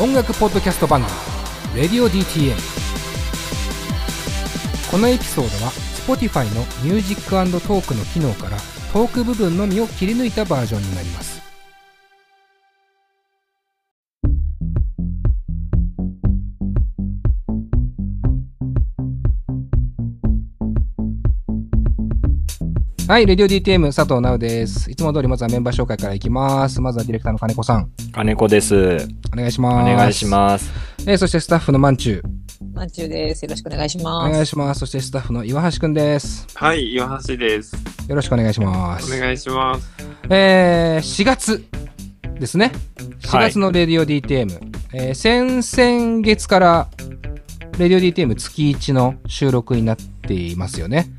音楽ポッドキャスト番組「レディオ DTM」このエピソードは Spotify のミュージックトークの機能からトーク部分のみを切り抜いたバージョンになります。はい、レディオ DTM 佐藤直です。いつも通りまずはメンバー紹介からいきます。まずはディレクターの金子さん。金子です。お願いしおます。願いします。す。えーそしてスタッフのまんちゅう。まんちゅうです。よろしくお願いしおます。願いします。そしてスタッフの岩橋くんです。はい、岩橋です。よろしくお願いします。お願いします。えー、4月ですね。4はい月のレディオ DTM。えー先々月から、レディオ DTM 月1の収録になっていますよね。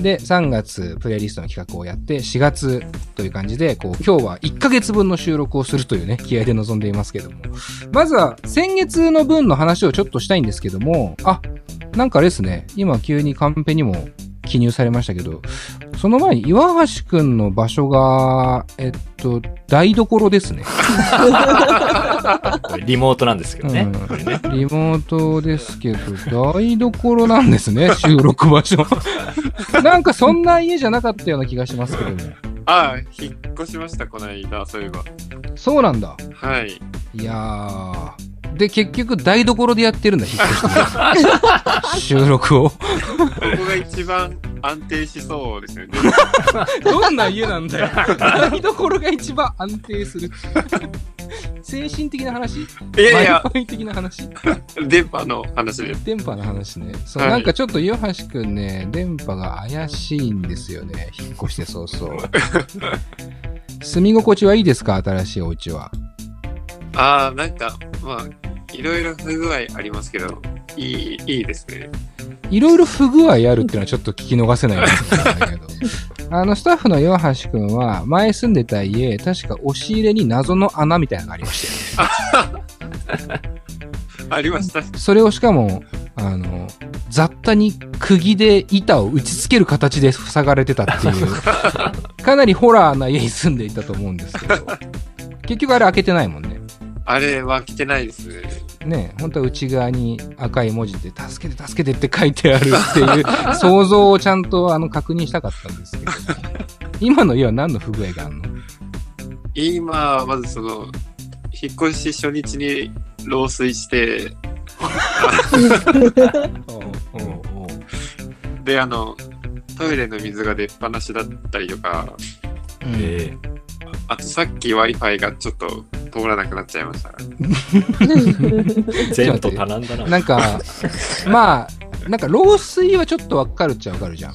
で、3月プレイリストの企画をやって、4月という感じで、こう、今日は1ヶ月分の収録をするというね、気合で臨んでいますけども。まずは、先月の分の話をちょっとしたいんですけども、あ、なんかあれですね、今急にカンペにも記入されましたけど、その前に岩橋くんの場所が、えっと、台所ですね。こ れリモートなんですけどね。うんね。リモートですけど、台所なんですね、収録場所。なんかそんな家じゃなかったような気がしますけども。ああ、引っ越しました、この間、そういえば。そうなんだ。はい。いやー。で、結局台所でやってるんだ、引っ越して。収録を。ここが一番安定しそうですよね。どんな家なんだよ。台所が一番安定する。精神的な話？いやいや、Wi-Fi 的な話？電波の話です。電波の話ね。そう、はいなんかちょっと岩橋くんね、電波が怪しいんですよね。引っ越して早々。住み心地はいいですか？新しいお家は。ああ、なんか、まあ、いろいろ不具合ありますけど、いい、いいですね。いろいろ不具合あるっていうのはちょっと聞き逃せないんだけど。あの、スタッフの岩橋くんは、前住んでた家、確か押し入れに謎の穴みたいなのがありましたよね。ありました。それをしかも、あの、雑多に釘で板を打ち付ける形で塞がれてたっていう、かなりホラーな家に住んでいたと思うんですけど、結局あれ開けてないもんね。あれは来てないです。ね。ね本当は内側に赤い文字で、助けて助けてって書いてあるっていう 想像をちゃんとあの確認したかったんですけど、今の家は何の不具合があるの？今、まずその、引っ越し初日に漏水して、で、あの、トイレの水が出っ放しだったりとか、うん。え。あとさっき Wi-Fi がちょっと通らなくなっちゃいました。ー、前途多難だな。なんか、まあ、なんか漏水はちょっとわかるっちゃわかるじゃん。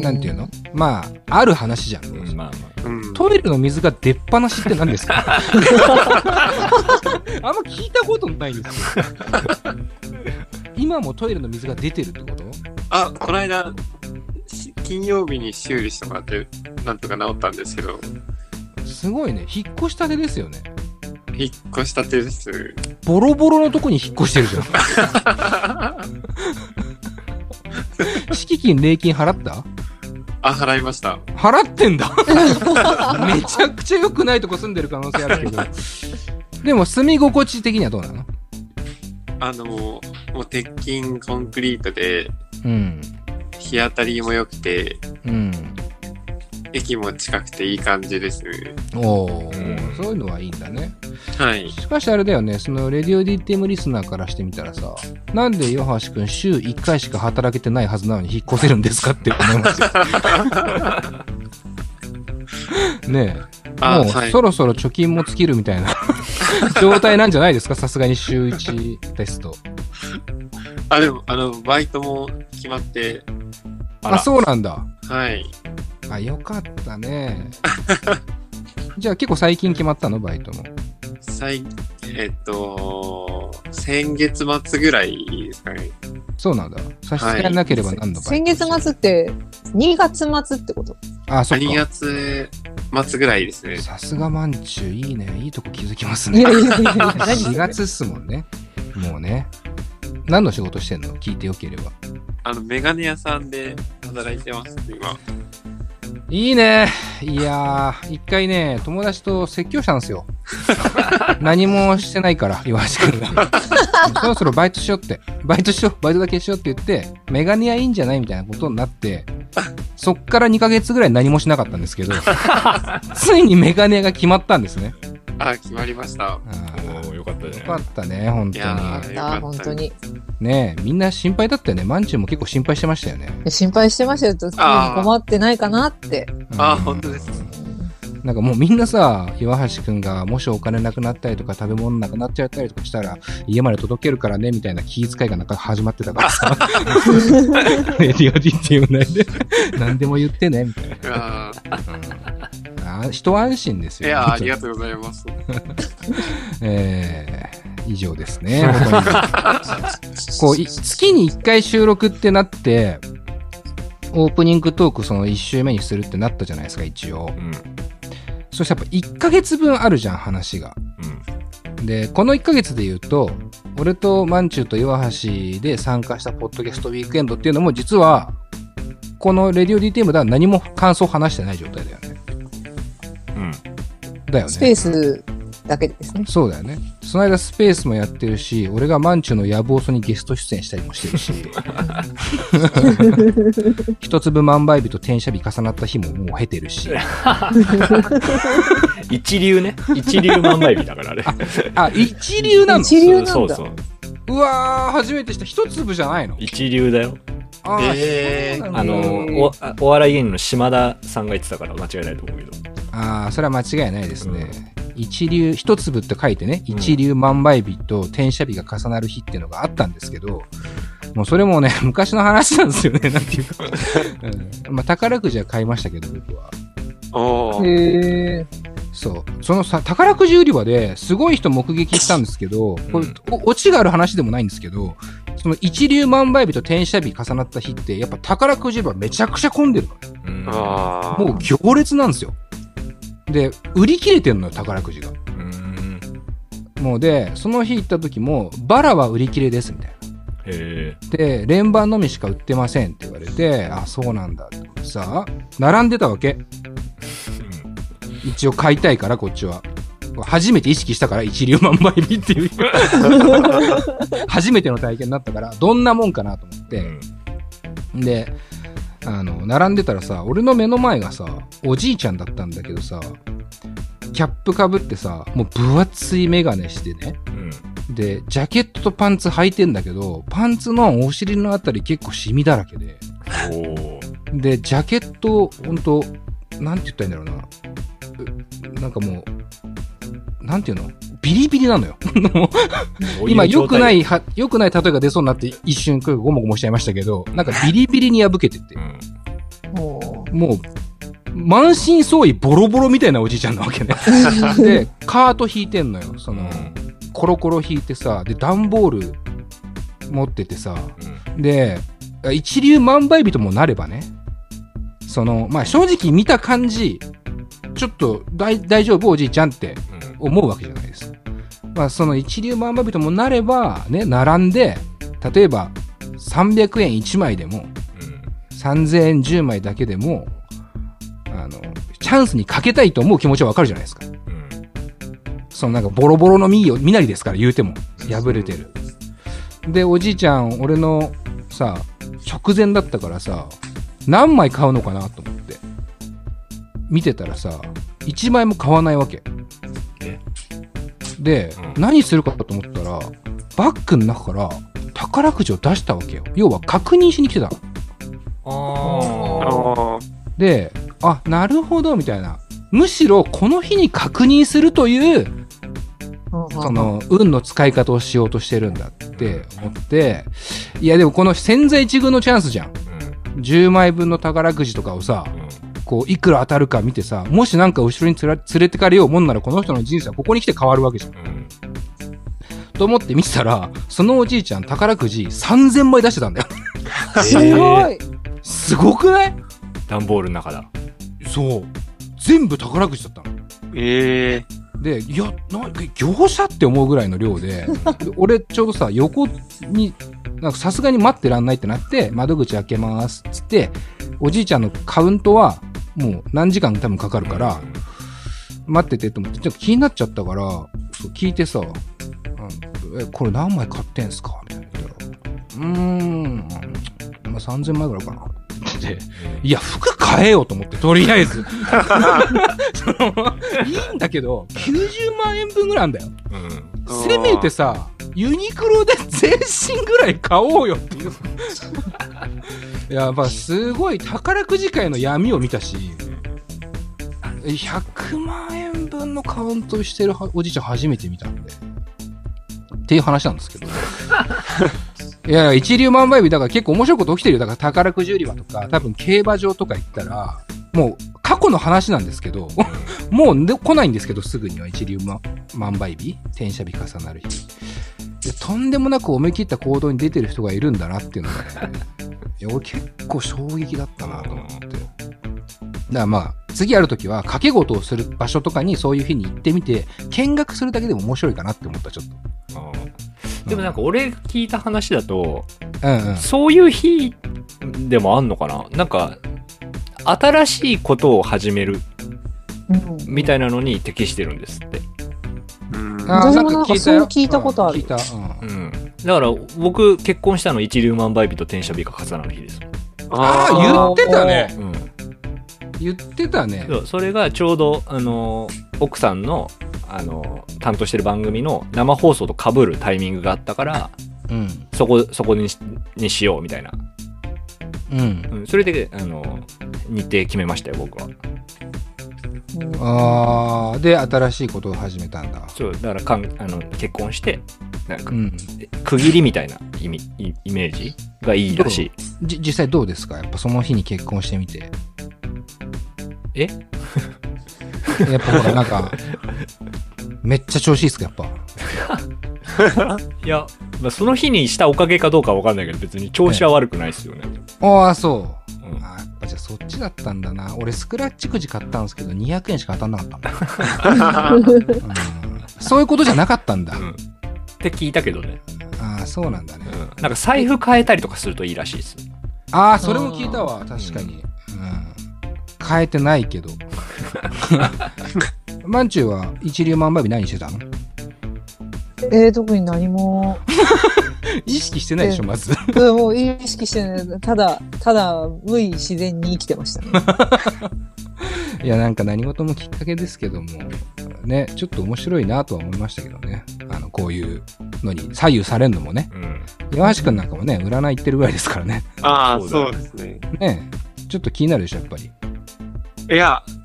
なんていうの？まあ、ある話じゃん。うんまあまうん。トイレの水が出っ放しって何ですか？あんま聞いたことないんですよ。今もトイレの水が出てるってこと？あ、この間、し金曜日に修理してもらって、なんとか治ったんですけど、すごいね。引っ越したてですよね。引っ越したてです。ボロボロのとこに引っ越してるじゃん。敷金、礼金払った？あ、払いました。払ってんだ めちゃくちゃ良くないとこ住んでる可能性あるけど。でも住み心地的にはどうなの？あの、もう、鉄筋コンクリートで、うん。日当たりも良くて、うん。駅も近くていい感じですね。おお、うんそういうのはいいんだね。はい。しかしあれだよね、そのレディオ DTM リスナーからしてみたらさ、なんで岩橋くん週1回しか働けてないはずなのに引っ越せるんですかって思いますよ。ねえ。あ、もうはいそ。ろそろ貯金も尽きるみたいな状態なんじゃないですかさすがに週1ですと。あ、でも、あの、バイトも決まって、あ。あそうなんだ。はい。あ、よかったね。じゃあ結構最近決まったの？バイトも。最、えっと、先月末ぐらいですかね。そうなんだ。差し支えなければ何のバイト、先月末って、2月末ってこと？あ、そっ2か。月末ぐらいですね。さすがまんちゅう、いいね。いいとこ気づきますね。いやいやいやいや、何4それ？月っすもんね。もうね。何の仕事してんの？聞いてよければ。あの、メガネ屋さんで働いてます、今。いいね。いやー、一回ね、友達と説教したんですよ。何もしてないから、岩橋くんが。そろそろバイトしようって。バイトしよう、バイトだけしようって言って、メガネ屋いいんじゃないみたいなことになって、そっから2ヶ月ぐらい何もしなかったんですけど、ついにメガネ屋が決まったんですね。あ、決まりました。よかったじよ。かったね、本い当に。よかった本当に。ねえ、みんな心配だったよね。マンチューも結構心配してましたよね。心配してましたよ。と困ってないかなって。あーうん本当ですなんかもうみんなさ、岩橋くんがもしお金なくなったりとか食べ物なくなっちゃったりとかしたら、家まで届けるからね、みたいな気遣いがなんか始まってたからさ。レディオ DTM 内で、何でも言ってね、みたいな。一安心ですよ。ーいやーありがとうございます。えー、以上ですね。こうい月に1回収録ってなって、オープニングトークその1週目にするってなったじゃないですか、一応。うん。そしてやっぱ1ヶ月分あるじゃん、話が。うん。で、この1ヶ月で言うと、俺とマンチューと岩橋で参加したポッドキャストウィークエンドっていうのも実は、このレディオ DTM では何も感想を話してない状態だよね。うん。だよね。スペースだけですね。そうだよね。その間スペースもやってるし、俺がマンチュの野望そにゲスト出演したりもしてるし、一粒万倍日と転写日重なった日ももう経てるし、一流ね。一流万倍日だからあれ。あ、一流なの一流なんだ。そうそう。うわー、初めてした。一粒じゃないの？一流だよ。あーえーあの、おあお笑い芸人の島田さんが言ってたから間違いないと思うけど。ああ、それは間違いないですね。一流、一粒って書いてね、一流万倍日と転写日が重なる日っていうのがあったんですけど、もうそれもね、昔の話なんですよね、なんていうか。うん、まあ、宝くじは買いましたけど、僕は。へえ。そう。そのさ、宝くじ売り場ですごい人目撃したんですけど、これうんおオチがある話でもないんですけど、その一流万倍日と転写日重なった日って、やっぱ宝くじ売り場めちゃくちゃ混んでるのん。もう行列なんですよ。で、売り切れてんのよ、宝くじが。うん。もうで、その日行った時も、バラは売り切れです、みたいへな。で、連番のみしか売ってませんって言われて、あ、そうなんだってさ、並んでたわけ。一応買いたいから、こっちは。初めて意識したから、一流万倍日っていう。初めての体験になったから、どんなもんかなと思っえ。て。で、あの、並んでたらさ、俺の目の前がさ、おじいちゃんだったんだけどさ、キャップかぶってさ、もう分厚いメガネしてね。うん。で、ジャケットとパンツ履いてんだけど、パンツのお尻のあたり結構シミだらけで。で、ジャケット、ほんと、なんて言ったらいいんだろうな。うなんかもう、なんていうの？ビリビリなのよ。今、良くな。い、は良くない例えが出そうになって一瞬ゴモゴモしちゃいましたけど、なんかビリビリに破けててう、ん。ももう、満身創痍ボロボロみたいなおじいちゃんなわけね。で、カート引いてんのよ。その、コロコロ引いてさ、で、段ボール持っててさ、で、一流万倍日ともなればね、その、まあ、正直見た感じ、ちょっと大大丈夫？おじいちゃんってうん。思うわけじゃないですか。まあ、その一流万倍日ともなれば、ね、並んで、例えば300円1枚でも、3000円10枚だけでも、あの、チャンスにかけたいと思う気持ちはわかるじゃないですか。そのなんかボロボロの身を、身なりですから言うても、破れてる。で、おじいちゃん、俺のさ、直前だったからさ、何枚買うのかなと思って。見てたらさ、1枚も買わないわけえ。で、うん何するかと思ったら、バッグの中から宝くじを出したわけよ。要は確認しに来てたの。あで、あ、なるほど、みたいな。むしろこの日に確認するというう、その、運の使い方をしようとしてるんだって思って、いやでもこの千載一遇のチャンスじゃん。あ。10枚分の宝くじとかをさ、うん。こう、いくら当たるか見てさ、もしなんか後ろにつら連れてかれようもんならこの人の人生はここに来て変わるわけじゃん。うん。と思って見てたら、そのおじいちゃん宝くじ3000枚出してたんだよ。すごい。すごくない？段ボールの中だ。そう。全部宝くじだったの。えで、いや、な、業者って思うぐらいの量で、で 俺ちょうどさ、横に、なんかさすがに待ってらんないってなって、窓口開けますっつって、おじいちゃんのカウントは、もう何時間多分かかるから、待っててと思って、ちょっと気になっちゃったから、そう聞いてさ、うんえ、これ何枚買ってんすか？みたいな言ったら、うーん、まあ、3000枚ぐらいかな。って言って、いや、服買えよと思って、とりあえず。そ のいいんだけど、90万円分ぐらいあんだよ。うん。せめてさ、ユニクロで全身ぐらい買おうよっていう。いや、まあ、すごい宝くじ界の闇を見たし、100万円分のカウントしてるはおじいちゃん初めて見たんで。っていう話なんですけど。いやいや、一流万倍日だから結構面白いこと起きてるよ。だから宝くじ売り場とか、多分競馬場とか行ったら、もう過去の話なんですけど、もうね来ないんですけど、すぐには一流万万倍日、転写日重なる日。でとんでもなく思い切った行動に出てる人がいるんだなっていうのがね、いや俺結構衝撃だったなと思って。だからまあ、次やるときは、掛け事をする場所とかにそういう日に行ってみて、見学するだけでも面白いかなって思った、ちょっと。でもなんか俺聞いた話だと、うんうん。そういう日でもあんのかな？なんか、新しいことを始めるうんみたいなのに適してるんですって。うん。あー私もなんかそう聞いたことあるうん聞いた。うんうん。だから僕結婚したの一粒万倍日と転写日が重なる日です。ああ、言ってたね。うん。言ってたね。そうそれがちょうど、あの、奥さんの、あの、担当してる番組の生放送と被るタイミングがあったから、うん。そこ、そこにしにしようみたいな。うん。うん。それで、あの、日程決めましたよ、僕は。うんああ、で、新しいことを始めたんだ。そう、だからかん、あの、結婚して、なんかう、ん。区切りみたいな意味、イイメージがいいらしい。じ、実際どうですか？やっぱその日に結婚してみて。え？やっぱほら、なんか、めっちゃ調子いいっすか？やっぱ。いや、まあ、その日にしたおかげかどうかはわかんないけど、別に調子は悪くないですよね。ああ、そう。うんじゃあそっちだったんだな。俺スクラッチくじ買ったんですけど、200円しか当たんなかったそういうことじゃなかったんだ。うん。って聞いたけどね。ああ、そうなんだね。うん。なんか財布変えたりとかするといいらしいです。ああ、それも聞いたわ。確かに。うん。変えてないけど。マンチューは一流万倍日何してたの？えー、特に何も、意識してないでしょ、まず。うんもう意識してない。ただ、ただ、無意自然に生きてましたね。いや、なんか何事もきっかけですけども、ね、ちょっと面白いなとは思いましたけどね。あの、こういうのに左右されるのもね。うん。岩橋くんなんかもね、占い行ってるぐらいですからね。ああ、そうですね。ねちょっと気になるでしょ、やっぱり。いや、と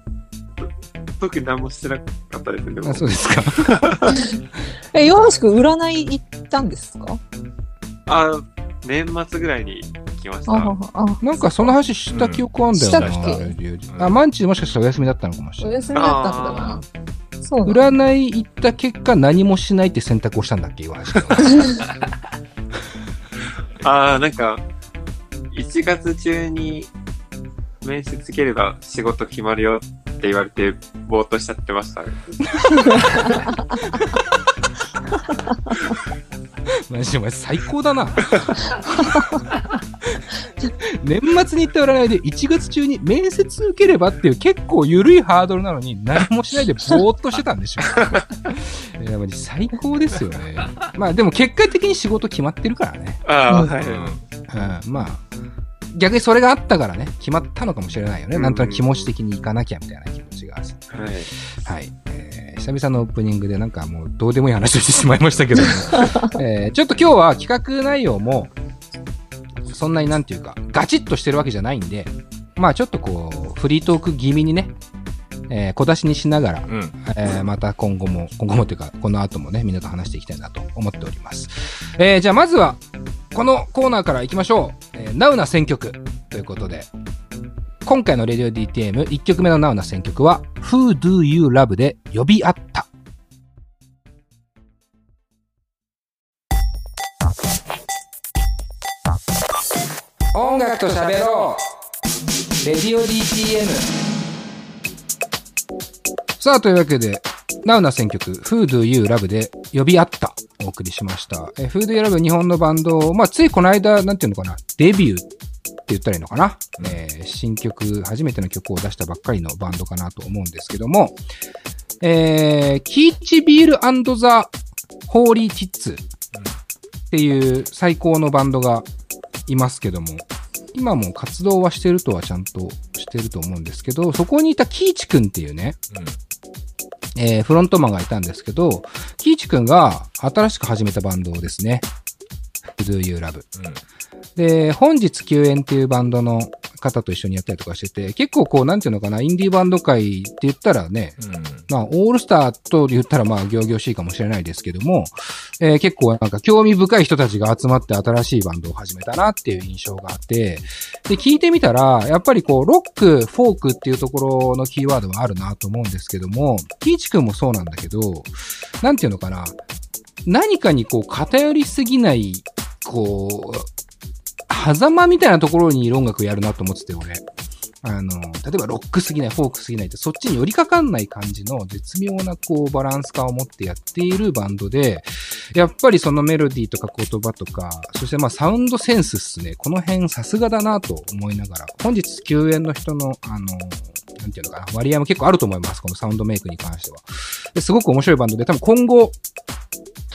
特に何もしてなかったですね。あそうですか。え、岩橋く占い行ったんですかあ年末ぐらいに来ました。あ、なんかその話した記憶あんだよな。したっけあ、マンチもしかしたらお休みだったのかもしれない。お休みだったんだな。そう。占い行った結果何もしないって選択をしたんだっけ岩橋君ああ、なんか、1月中に面接受ければ仕事決まるよって言われて、ぼーっとしちゃってました。マジお前最高だな。年末に行った占いで1月中に面接受ければっていう結構緩いハードルなのに何もしないでぼーっとしてたんでしょ。いや、最高ですよね。まあでも結果的に仕事決まってるからね。ああ、うんはい。うん、まあ、逆にそれがあったからね、決まったのかもしれないよね。なんとなく気持ち的に行かなきゃみたいな気持ちが。はい。はい。えー久々のオープニングでなんかもうどうでもいい話をしてしまいましたけども、えーちょっと今日は企画内容も、そんなになんていうか、ガチッとしてるわけじゃないんで、まあちょっとこう、フリートーク気味にね、えー小出しにしながら、うん。えーまた今後も、今後もというか、この後もね、みんなと話していきたいなと思っております。えーじゃあまずは、このコーナーから行きましょう。えーナウな選曲ということで、今回のレディオ DTM1 曲目のナウな選曲は、Who Do You Love で呼び合った。音楽と喋ろうレディオ DTM さあ、というわけで、ナウな選曲、Who Do You Love で呼び合ったお送りしました。えー Who Do You Love 日本のバンド、まあ、ついこの間、なんていうのかな、デビューって言ったらいいのかな、えー新曲、初めての曲を出したばっかりのバンドかなと思うんですけども、えー、キーチビールザ・ホーリー・ティッツっていう最高のバンドがいますけども、今も活動はしてるとはちゃんとしてると思うんですけど、そこにいたキーチくんっていうね、うん。えーフロントマンがいたんですけど、キーチくんが新しく始めたバンドですね。Do You Love。で、本日救援っていうバンドの方と一緒にやったりとかしてて、結構こう、なんていうのかな、インディーバンド界って言ったらね、うん。うん。まあ、オールスターと言ったらまあ、行々しいかもしれないですけども、えー結構なんか興味深い人たちが集まって新しいバンドを始めたなっていう印象があって、で、聞いてみたら、やっぱりこう、ロック、フォークっていうところのキーワードはあるなと思うんですけども、キイチくんもそうなんだけど、なんていうのかな、何かにこう、偏りすぎない、こう、狭間みたいなところにいる音楽やるなと思ってて、俺。あの、例えばロックすぎない、フォークすぎないって、そっちに寄りかかんない感じの絶妙なこうバランス感を持ってやっているバンドで、やっぱりそのメロディーとか言葉とか、そしてまあサウンドセンスっすね。この辺さすがだなと思いながら、本日救援の人の、あの、なんていうのかな、割合も結構あると思います。このサウンドメイクに関しては。ですごく面白いバンドで、多分今後、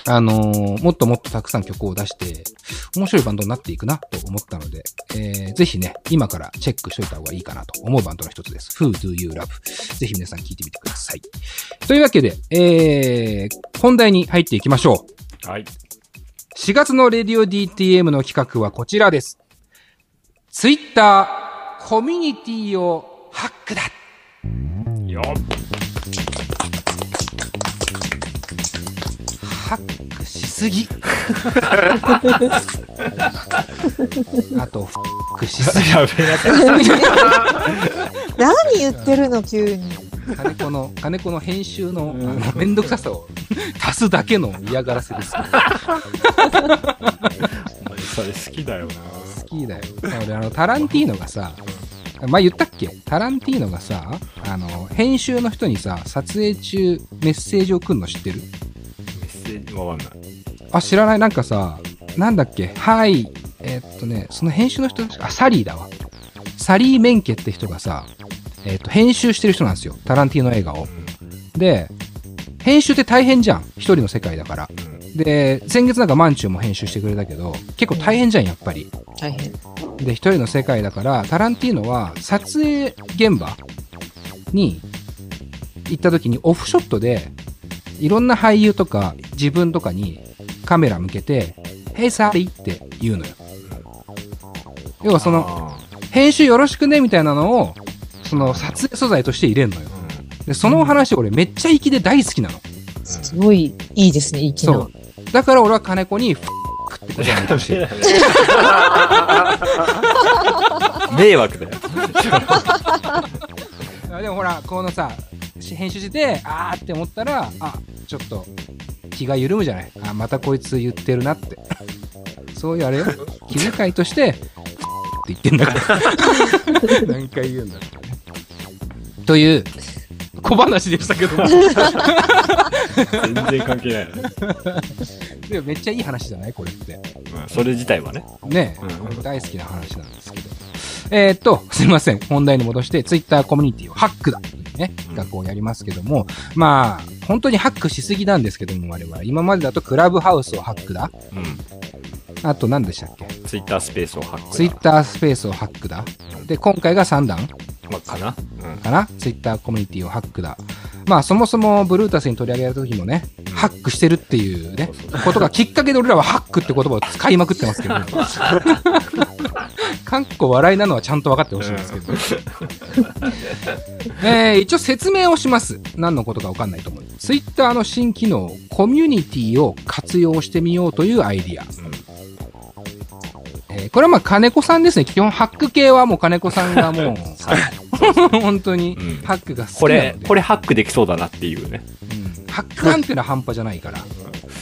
あのーもっともっとたくさん曲を出して、面白いバンドになっていくなと思ったので、えー、ぜひね、今からチェックしといた方がいいかなと思うバンドの一つです。Who Do You Love? ぜひ皆さん聞いてみてください。というわけで、えー、本題に入っていきましょう。はい。4月のレディオ DTM の企画はこちらです。Twitter コミュニティをハックだよハすぎ。あと、フックしすぎ。やべえな 何言ってるの急に。金子の、金子の編集の、あの、めんどくささを足すだけの嫌がらせです。それ好きだよな。好きだよ。俺、あの、タランティーノがさ、前言ったっけ？タランティーノがさ、あの、編集の人にさ、撮影中メッセージを送るの知ってる？メッセージ？わかんない。あ、知らないなんかさ、なんだっけ？はい、えーっとね、その編集の人、あ、サリーだわ。サリー・メンケって人がさ、えーっと、編集してる人なんですよ。タランティーノ映画を。で、編集って大変じゃん。一人の世界だから。で、先月なんかマンチューも編集してくれたけど、結構大変じゃん、やっぱり。大変。で、一人の世界だから、タランティーノは撮影現場に行った時にオフショットで、いろんな俳優とか自分とかにカメラ向けて、Hey サリーって言うのよ。要はその、あ編集よろしくねみたいなのを、その撮影素材として入れんのよ。で、その話俺めっちゃ粋で大好きなの。すごいいいですね、息のそう。。だから俺は金子に、フックってことてる。ー 迷惑だよ。あでもほら、このさ、し編集してて、あーって思ったら、あ、ちょっと気が緩むじゃない。あ、またこいつ言ってるなって。そういうあれよ。気遣いとして、って言ってんだから。何回言うんだろうね。という、小話でしたけども。全然関係ないよね。でもめっちゃいい話じゃない？これって。まあそれ自体はね。ねえ、うん大好きな話なんですけど。えー、っと、すいません。本題に戻して、ツイッターコミュニティをハックだ。ね、企画をやりますけども、まあ、本当にハックしすぎなんですけども、我々。今までだとクラブハウスをハックだ。うん。あと何でしたっけ？ツイッタースペースをハックだ。ツイッタースペースをハックだ。で、今回が3弾まあ、かな。うん。かな？ツイッターコミュニティをハックだ。まあ、そもそもブルータスに取り上げられた時もね、ハックしてるっていうね、ことがきっかけで俺らはハックって言葉を使いまくってますけど、か っこ笑いなのはちゃんと分かってほしいんですけど。えー、一応説明をします。何のことか分かんないと思う。ツイッターの新機能、コミュニティを活用してみようというアイディア。えーこれはまあ金子さんですね。基本ハック系はもう金子さんがもう、本当にうんハックが好きこなので。れ、これハックできそうだなっていうね。うんハックなんてのは半端じゃないから。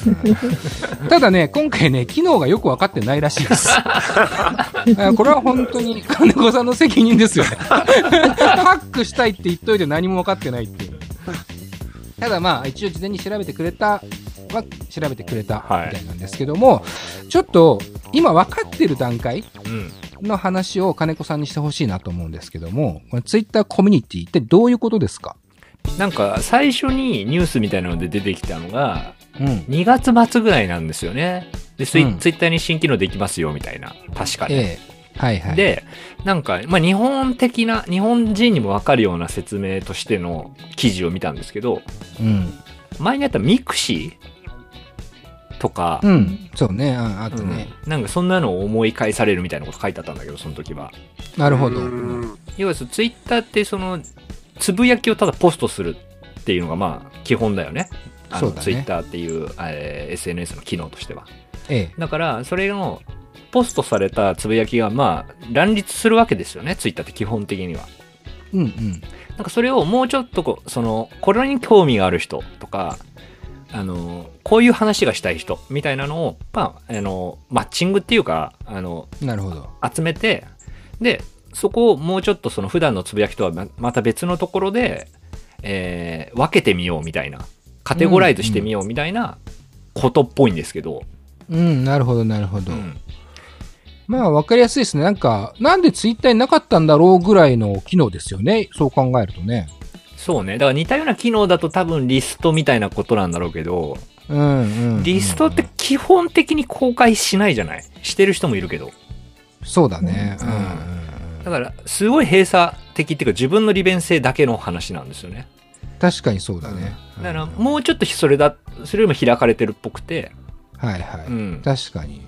うんただね、今回ね、機能がよく分かってないらしいです。あ これは本当に金子さんの責任ですよね。ハックしたいって言っといて何も分かってないっていう。ただまあ、一応事前に調べてくれたは調べてくれたはいみたいなんですけども、ちょっと今分かってる段階うん。の話を金子さんにしてほしいなと思うんですけども、これツイッターコミュニティってどういうことですか？なんか最初にニュースみたいなので出てきたのが、うん。2月末ぐらいなんですよね。で、ツイ,、うんツイッターに新機能できますよ、みたいな。確かに。ええ。はいはい。、で、なんか、まあ、日本的な、日本人にもわかるような説明としての記事を見たんですけど、うん。前にあったミクシーとか、うん。そうね。ああったね。うんなんかそんなのを思い返されるみたいなこと書いてあったんだけど、その時は。なるほど。うん要はツイッターってその、つぶやきをただポストするっていうのがまあ基本だよね。あそうだねのツイッターっていう、えー SNS の機能としては。ええ。だから、それの、ポストされたつぶやきがまあ乱立するわけですよね、ツイッターって基本的には。うんうん。なんかそれをもうちょっとこう、その、これに興味がある人とか、あの、こういう話がしたい人みたいなのを、まあ、あの、マッチングっていうか、あの、なるほど。集めて、で、そこをもうちょっとその普段のつぶやきとはままた別のところで、えー分けてみようみたいな、カテゴライズしてみようみたいなことっぽいんですけど、うん、なるほど、なるほど。うんまあ、わかりやすいですね。なんか、なんでツイッターになかったんだろうぐらいの機能ですよね。そう考えるとね。そうね。だから似たような機能だと多分リストみたいなことなんだろうけど、うん、うん。リストって基本的に公開しないじゃない？してる人もいるけど。そうだね。ううんんうんうんだから、すごい閉鎖的っていうか自分の利便性だけの話なんですよね。確かにそうだね。だから、うんもうちょっとそれだ、それよりも開かれてるっぽくて、はいはい。うん。確かに。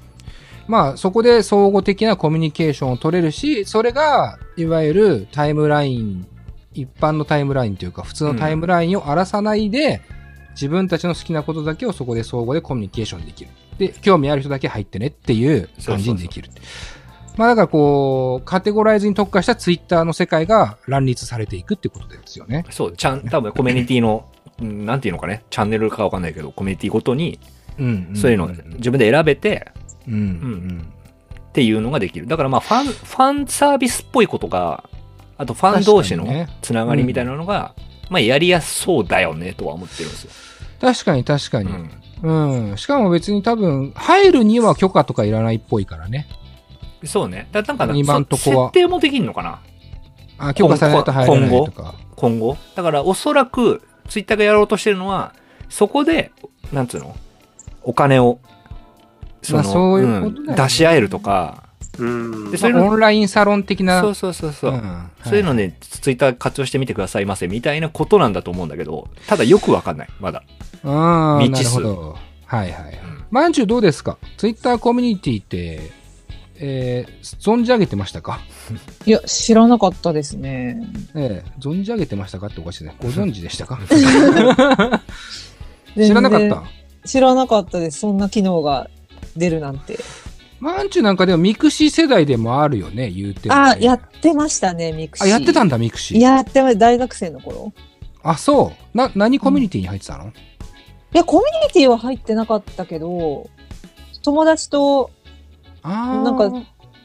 まあ、そこで相互的なコミュニケーションを取れるし、それが、いわゆるタイムライン、一般のタイムラインというか、普通のタイムラインを荒らさないで、自分たちの好きなことだけをそこで相互でコミュニケーションできる。で、興味ある人だけ入ってねっていう感じにできる。まあだからこう、カテゴライズに特化したツイッターの世界が乱立されていくってことですよね。そう、ちゃん、多分コミュニティの、うんなんていうのかね、チャンネルかわかんないけど、コミュニティごとに、うんそういうのを自分で選べて、うん。うん。っていうのができる。だからまあ、ファン、ファンサービスっぽいことが、あとファン同士のつながりみたいなのが、まあ、やりやすそうだよね、とは思ってるんですよ。確かに確かに。うんうん。しかも別に多分、入るには許可とかいらないっぽいからね。そうね。だなんか今んとこはそ設定もできんのかな？あ、許可されないと入れないとか。今後。だからおそらく、ツイッターがやろうとしてるのは、そこで、なんつうの？お金を、まあそういうことねん出し合えるとか、うん。でそれのまあオンラインサロン的な。そうそうそうそう。んそういうので、ツイッター活用してみてくださいませみたいなことなんだと思うんだけど、ただよくわかんない、まだ。ああ、なる未知数ほど。はいはい。まんちゅうどうですか？ツイッターコミュニティって、えー、存じ上げてましたか？いや、知らなかったですね。ええ存じ上げてましたかっておかしいね。ご存知でしたか？知らなかった？知らなかったです。そんな機能が出るなんて。まんちゅうなんかでもミクシー世代でもあるよね、言うてあ、やってましたね、ミクシー。あ、やってたんだ、ミクシー。やってま大学生の頃。あ、そう。な、何コミュニティに入ってたの、いや、コミュニティは入ってなかったけど、友達と。なんか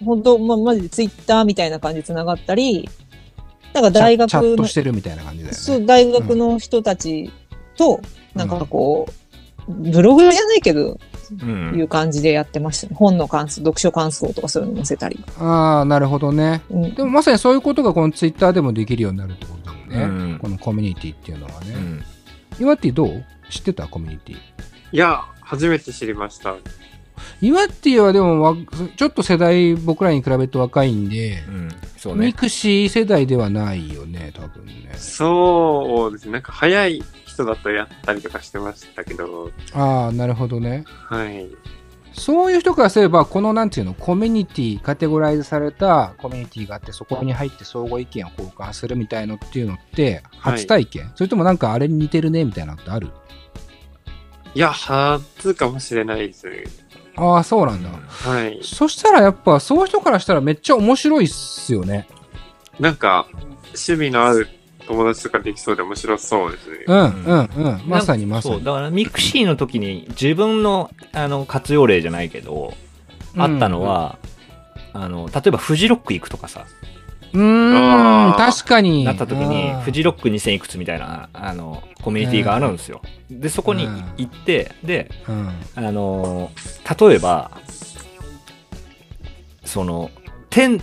本当ま、マジでツイッターみたいな感じで繋がったり、なんか大学チャチャットの、してるみたいな感じだよね。そう、大学の人たちと、なんかこう、ブログじゃないけど、うんいう感じでやってましたね。本の感想、読書感想とかそういうの載せたり。ああ、なるほどね。うんでもまさにそういうことがこのツイッターでもできるようになるってことだもんね。うんこのコミュニティっていうのはね。うん岩手どう？知ってた？コミュニティ。いや、初めて知りました。岩手はでもわ、ちょっと世代僕らに比べて若いんで、うん。そうミね。クシー世代ではないよね、多分ね。そうですね。なんか早い人だとやったりとかしてましたけど、ああ、なるほどね。はい。そういう人からすれば、このなんていうの、コミュニティ、カテゴライズされたコミュニティがあって、そこに入って相互意見を交換するみたいのっていうのって、初体験、それともなんかあれに似てるねみたいなのってある？いや、初かもしれないですね。ああ、そうなんだ。はい。そしたらやっぱ、そういう人からしたらめっちゃ面白いっすよね。なんか、趣味のある友達とかできそうで面白そうですね。うん、うん、うん。まさにまさそう、に。だからミクシーの時に自分のあの活用例じゃないけど、あったのは、あの、例えばフジロック行くとかさ、うーん、確かに。なった時にフジロック2000いくつみたいな、あの、コミュニティがあるんですよ。で、そこにうん行って、で、うん。あのー例えば、その、テン、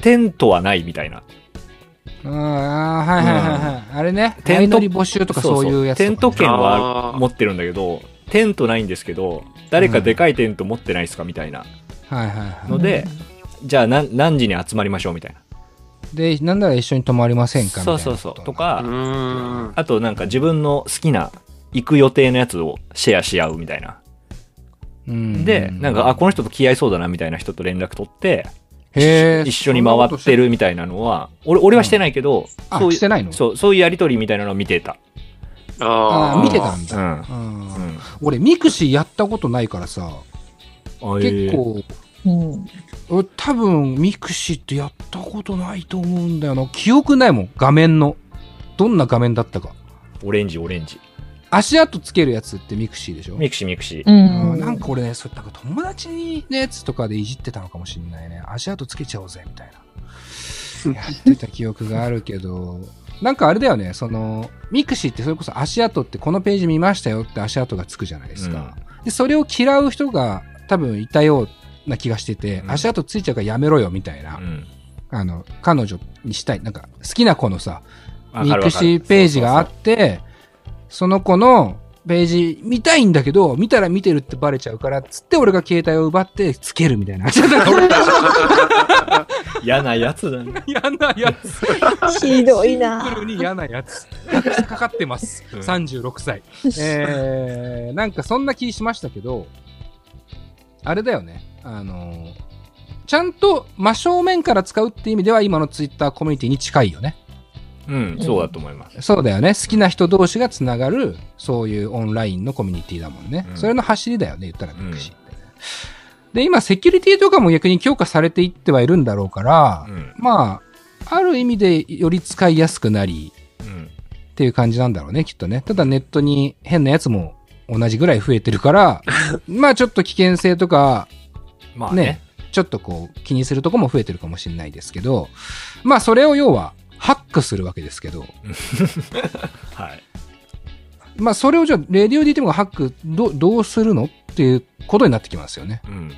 テントはないみたいな。うん、あーはいはいはいはい。あれね、テント募集とかそういうやつテント券は持ってるんだけど、テントないんですけど、誰かでかいテント持ってないですかみたいなはいはいはい。ので、じゃあ何何時に集まりましょうみたいな。で、なんなら一緒に泊まりませんかみたいなそうそうそう。とうか。あとなんか自分の好きな行く予定のやつをシェアし合うみたいな。うんで、なんか、あ、この人と気合いそうだなみたいな人と連絡取って、一緒に回ってるみたいなのは、俺俺はしてないけど、あそういうしてないの？そう、そういうやりとりみたいなのを見てた。ああー見てたんだ。うん。うんうん。俺、ミクシーやったことないからさ、あ結、構、うん。俺多分ミクシーってやったことないと思うんだよな。記憶ないもん、画面の。どんな画面だったか。オレンジ、オレンジ。足跡つけるやつってミクシーでしょ？ミクシー、ミクシー。うんうん。なんか俺ね、それなんか友達のやつとかでいじってたのかもしれないね。足跡つけちゃおうぜ、みたいな。やってた記憶があるけど、なんかあれだよね、その、ミクシーってそれこそ足跡ってこのページ見ましたよって足跡がつくじゃないですか。で、それを嫌う人が多分いたような気がしてて、うん足跡ついちゃうからやめろよ、みたいな。うん。あの、彼女にしたい。なんか、好きな子のさ、ミクシーページがあって、その子のページ見たいんだけど、見たら見てるってバレちゃうから、つって俺が携帯を奪ってつけるみたいな。嫌なやつだね。嫌なやつ。ひどいシンなプルに嫌なやつ。かかってます。うん36歳。えー、なんかそんな気しましたけど、あれだよね。あのーちゃんと真正面から使うって意味では今のツイッターコミュニティに近いよね。うん、そうだと思います。そうだよね。好きな人同士がつながる、そういうオンラインのコミュニティだもんね。うんそれの走りだよね、言ったらうんミクシーってね。で、今、セキュリティとかも逆に強化されていってはいるんだろうから、うん。まあ、ある意味でより使いやすくなり、うん。っていう感じなんだろうね、きっとね。ただネットに変なやつも同じぐらい増えてるから、まあちょっと危険性とか、ねまあね。ちょっとこう気にするとこも増えてるかもしれないですけど、まあそれを要はハックするわけですけど、はい。まあそれをじゃあ、レディオ DTM がハックどどうするのっていうことになってきますよね。うん。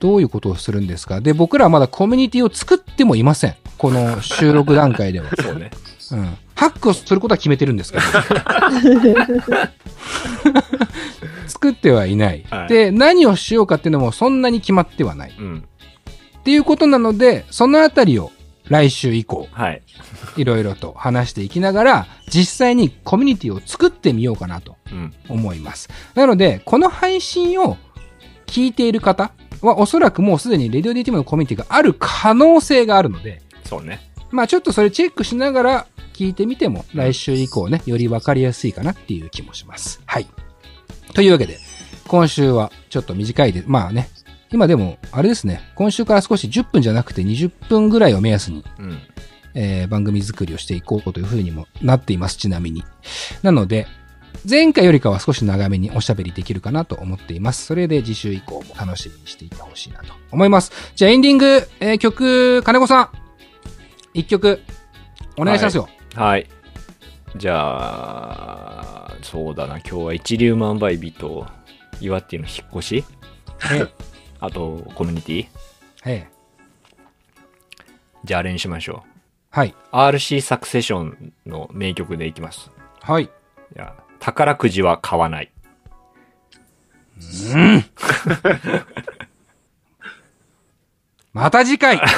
どういうことをするんですか？で、僕らはまだコミュニティを作ってもいません。この収録段階では。そうね。うん。ハックをすることは決めてるんですけど。作ってはいない、はいで、何をしようかっていうのもそんなに決まってはない。うん。っていうことなので、そのあたりを来週以降、はい。いろいろと話していきながら、実際にコミュニティを作ってみようかなとうん。思います。なので、この配信を聞いている方はおそらくもうすでにレディオ DTM のコミュニティがある可能性があるので、そうね。まあちょっとそれチェックしながら聞いてみても、来週以降ね、より分かりやすいかなっていう気もします。はい。というわけで、今週はちょっと短いで、まあね、今でも、あれですね、今週から少し10分じゃなくて20分ぐらいを目安に、うん。えー番組作りをしていこうというふうにもなっています、ちなみに。なので、前回よりかは少し長めにおしゃべりできるかなと思っています。それで次週以降も楽しみにしていてほしいなと思います。じゃあエンディング、えー曲、金子さん、一曲、お願いしますよ。はい。じゃあ、そうだな。今日は一粒万倍日と岩っていうの引っ越し？ええ あと、コミュニティ？ええじゃああれにしましょはい。う。RC サクセションの名曲でいきます。はい。じゃあ宝くじは買わない。また次回